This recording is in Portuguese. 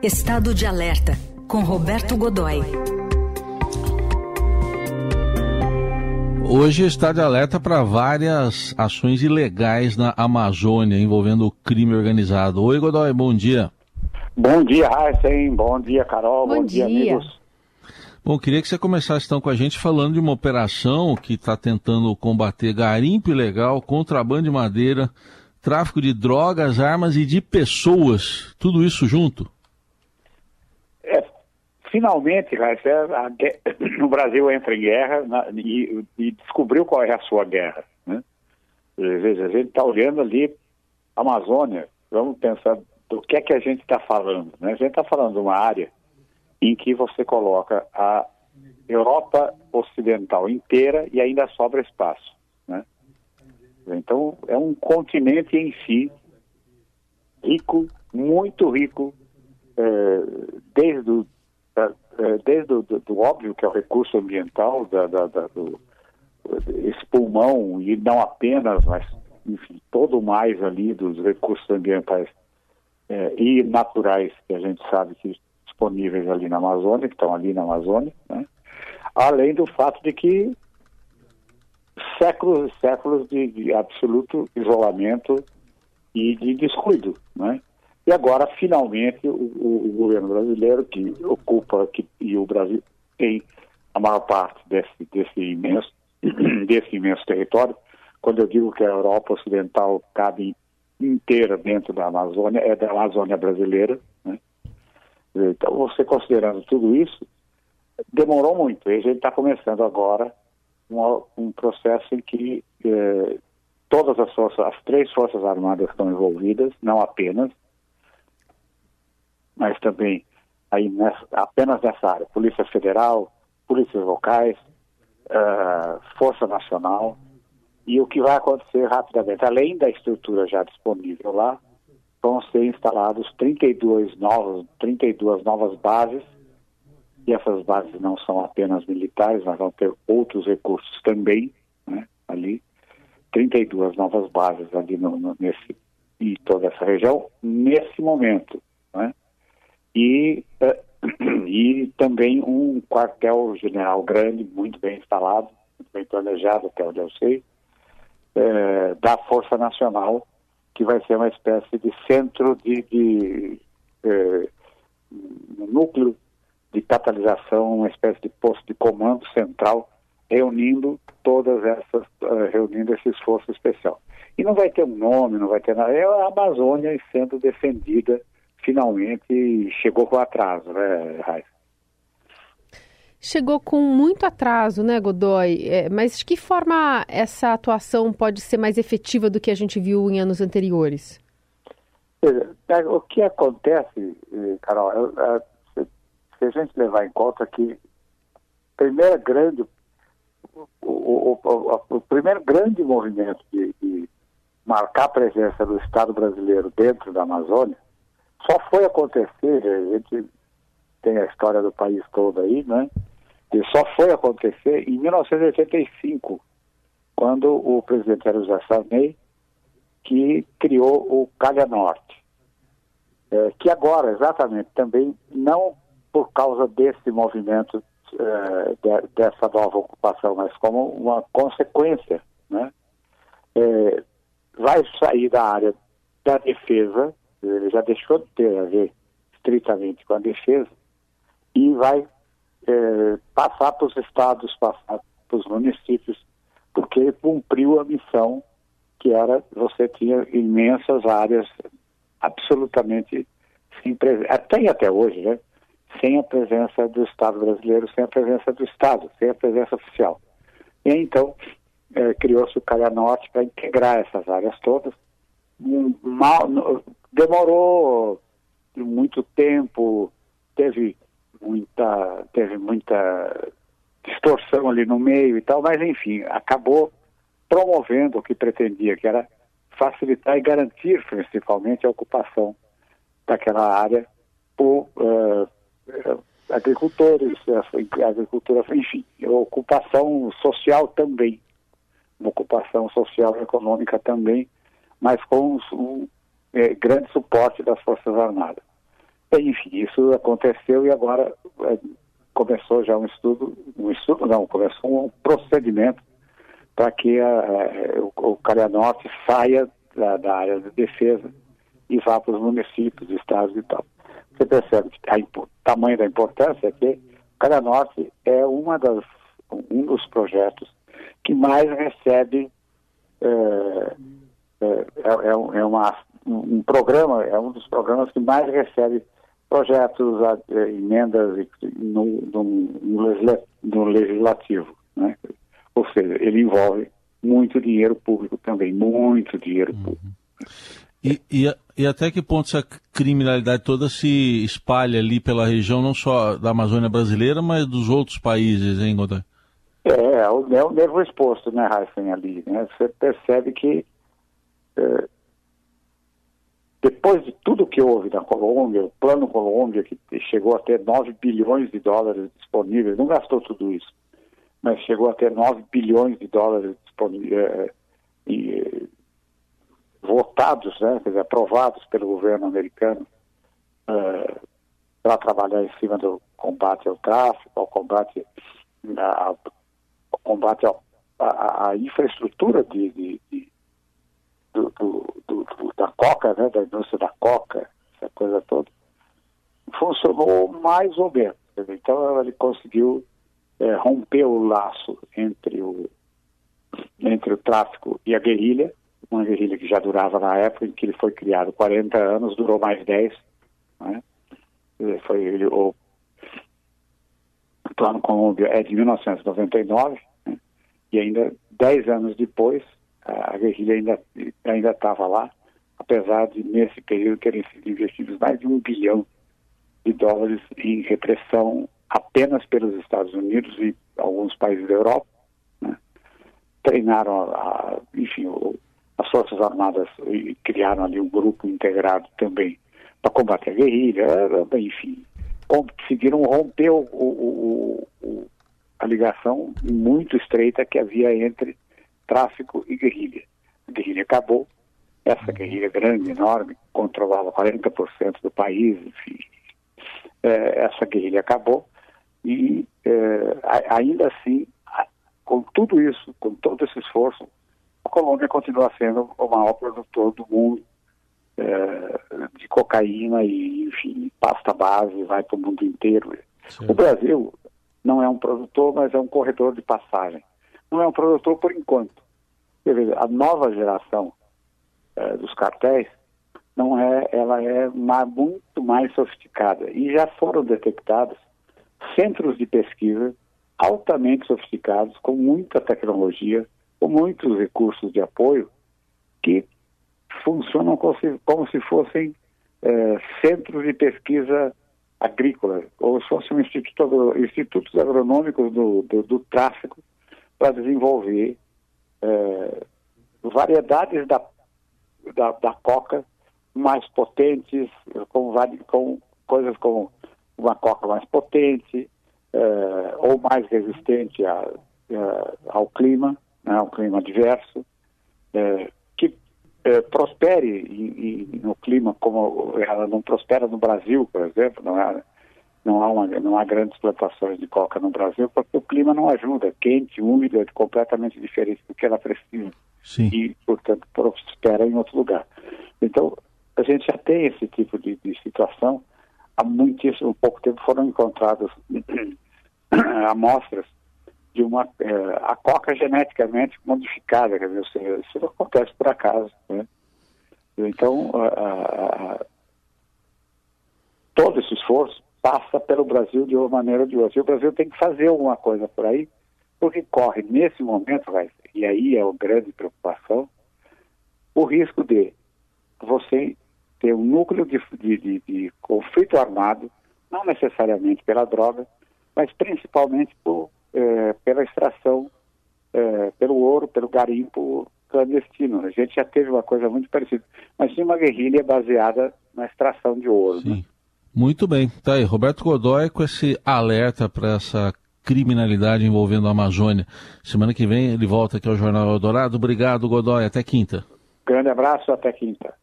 Estado de Alerta, com Roberto Godoy. Hoje está de alerta para várias ações ilegais na Amazônia envolvendo o crime organizado. Oi, Godoy, bom dia. Bom dia, Heisen. Bom dia, Carol. Bom, bom dia. dia, amigos. Bom, queria que você começasse então com a gente falando de uma operação que está tentando combater garimpo ilegal, contrabando de madeira, tráfico de drogas, armas e de pessoas. Tudo isso junto? É, finalmente, Heisen, o Brasil entra em guerra e, e, descobriu qual é a sua guerra. Né? Veja, a gente está olhando ali Amazônia, vamos pensar do que é que a gente está falando. Né? A gente está falando de uma área em que você coloca a Europa Ocidental inteira e ainda sobra espaço. Né? Então, é um continente em si rico, muito rico, é, desde, o, é, desde o do, óbvio, que é o recurso ambiental, da, da, da, do, esse pulmão, e não apenas, mas, enfim, todo mais ali dos recursos ambientais é, e naturais que a gente sabe que disponíveis ali na Amazônia, que estão ali na Amazônia, né? além do fato de que séculos e séculos de, de, absoluto isolamento e de descuido, né? E agora, finalmente, o, o, governo brasileiro, que ocupa, que, e o Brasil tem a maior parte desse, desse, imenso, desse imenso território, quando eu digo que a Europa Ocidental cabe inteira dentro da Amazônia, é da Amazônia brasileira, né? Então, você considerando tudo isso, demorou muito. E a gente está começando agora um, um, processo em que eh, todas as forças, as três forças armadas estão envolvidas, não apenas, mas também aí nessa, apenas nessa área, Polícia Federal, polícias locais, uh, Força Nacional, e o que vai acontecer rapidamente, além da estrutura já disponível lá, vão ser instalados 32 novos, 32 novas bases, e essas bases não são apenas militares, mas vão ter outros recursos também, né, ali, 32 novas bases ali no, no, nesse, e toda essa região, nesse momento, e, uh, e também um quartel-general grande, muito bem instalado, muito bem planejado, até onde eu sei, uh, da Força Nacional, que vai ser uma espécie de centro de, de eh, núcleo de catalisação, uma espécie de posto de comando central, reunindo todas essas, reunindo esse esforço especial. E não vai ter um nome, não vai ter nada. É a Amazônia sendo defendida finalmente chegou com atraso, né, Raíssa? chegou com muito atraso, né, Godoy? É, mas de que forma essa atuação pode ser mais efetiva do que a gente viu em anos anteriores? É, o que acontece, eh, Carol, é, é, se a gente levar em conta que primeira grande, o, o, o, o primeiro grande movimento de, de marcar a presença do Estado brasileiro dentro da Amazônia só foi acontecer, a gente tem a história do país todo aí, né? E só foi acontecer em 1985, quando o presidente era José Sarney, que criou o Calha Norte, é, que agora, exatamente, também não por causa desse movimento, é, de, dessa nova ocupação, mas como uma consequência, né? É, vai sair da área da defesa, já deixou de ter a ver estritamente com a defesa, e vai é, passar para os estados, passar para os municípios, porque ele cumpriu a missão que era, você tinha imensas áreas absolutamente sem presença, até até hoje, né? Sem a presença do Estado brasileiro, sem a presença do Estado, sem a presença oficial. E então é, criou-se o Calha Norte para integrar essas áreas todas. Mal, demorou muito tempo, teve muita, teve muita distorção ali no meio e tal, mas enfim, acabou promovendo o que pretendia, que era facilitar e garantir principalmente a ocupação daquela área por uh, agricultores, agricultura, enfim, ocupação social também, ocupação social e econômica também, mas com um, é, grande suporte das Forças Armadas. Enfim, isso aconteceu e agora é, começou já um estudo, um estudo não, começou um procedimento para que a, o, o saia da, da, área de defesa e vá para os municípios, estados e tal. Você percebe que o tamanho da importância é que o Calhanorte é uma das, um dos projetos que mais recebe é, é, é, é uma, um programa, é um dos programas que mais recebe projetos, é, emendas no, no, no legislativo. Né? Ou seja, ele envolve muito dinheiro público também, muito dinheiro uhum. público. E, e, e, até que ponto essa criminalidade toda se espalha ali pela região, não só da Amazônia brasileira, mas dos outros países, hein, Godoy? É, é o, é o nervo exposto, né, Raíssen, ali. Né? Você percebe que é, depois de tudo que houve na Colômbia, o Plano Colômbia, que chegou a ter 9 bilhões de dólares disponíveis, não gastou tudo isso, mas chegou a ter 9 bilhões de dólares disponíveis, é, e, votados, né, quer dizer, aprovados pelo governo americano é, para trabalhar em cima do combate ao tráfico, ao combate, ao combate à infraestrutura de, de, de do, do, do, da coca, né, da indústria da coca, essa coisa toda, funcionou mais ou menos. Então ele conseguiu é, romper o laço entre o, entre o tráfico e a guerrilha, uma guerrilha que já durava na época em que ele foi criado 40 anos, durou mais 10. Né? Foi ele, o Plano Colômbia é de 1999, né? e ainda 10 anos depois a guerrilha ainda ainda estava lá, apesar de nesse período terem sido investidos mais de um bilhão de dólares em repressão apenas pelos Estados Unidos e alguns países da Europa. Né? Treinaram, a, enfim, o, as Forças Armadas e criaram ali um grupo integrado também para combater a guerrilha, enfim, conseguiram romper o, o, a ligação muito estreita que havia entre tráfico e guerrilha. A guerrilha acabou, essa guerrilha grande, enorme, controlava 40% do país, enfim, é, essa guerrilha acabou e é, ainda assim, com tudo isso, com todo esse esforço, a Colômbia continua sendo o maior produtor do mundo é, de cocaína e, enfim, pasta base, vai para o mundo inteiro. Sim. O Brasil não é um produtor, mas é um corredor de passagem não é um produtor por enquanto. a nova geração é, dos cartéis não é, ela é muito mais sofisticada e já foram detectados centros de pesquisa altamente sofisticados, com muita tecnologia, com muitos recursos de apoio, que funcionam como se, como se fossem é, centros de pesquisa agrícola, ou se fossem um instituto, institutos agronômicos do, do, do tráfico para desenvolver é, variedades da, da, da, coca mais potentes, com, com coisas como uma coca mais potente é, ou mais resistente a, é, ao clima, né, ao clima adverso, é, que é, prospere no clima como ela não prospera no Brasil, por exemplo, não é? Não há, uma, não há grandes plantações de coca no Brasil porque o clima não ajuda, quente, úmido, é completamente diferente do que ela precisa. Sim. E, portanto, prospera em outro lugar. Então, a gente já tem esse tipo de, de situação. Há muitíssimo pouco tempo foram encontradas amostras de uma é, a coca geneticamente modificada, quer dizer, isso não acontece por acaso. Né? Então, a, a, a, todo esse esforço passa pelo Brasil de uma maneira ou de outra. E o Brasil tem que fazer alguma coisa por aí, porque corre nesse momento, e aí é a grande preocupação, o risco de você ter um núcleo de, de, de, de conflito armado, não necessariamente pela droga, mas principalmente por, é, pela extração, é, pelo ouro, pelo garimpo clandestino. A gente já teve uma coisa muito parecida, mas tinha uma guerrilha baseada na extração de ouro. Né? Muito bem. Tá aí, Roberto Godoy com esse alerta para essa criminalidade envolvendo a Amazônia. Semana que vem ele volta aqui ao Jornal Eldorado. Obrigado, Godoy. Até quinta. Grande abraço, até quinta.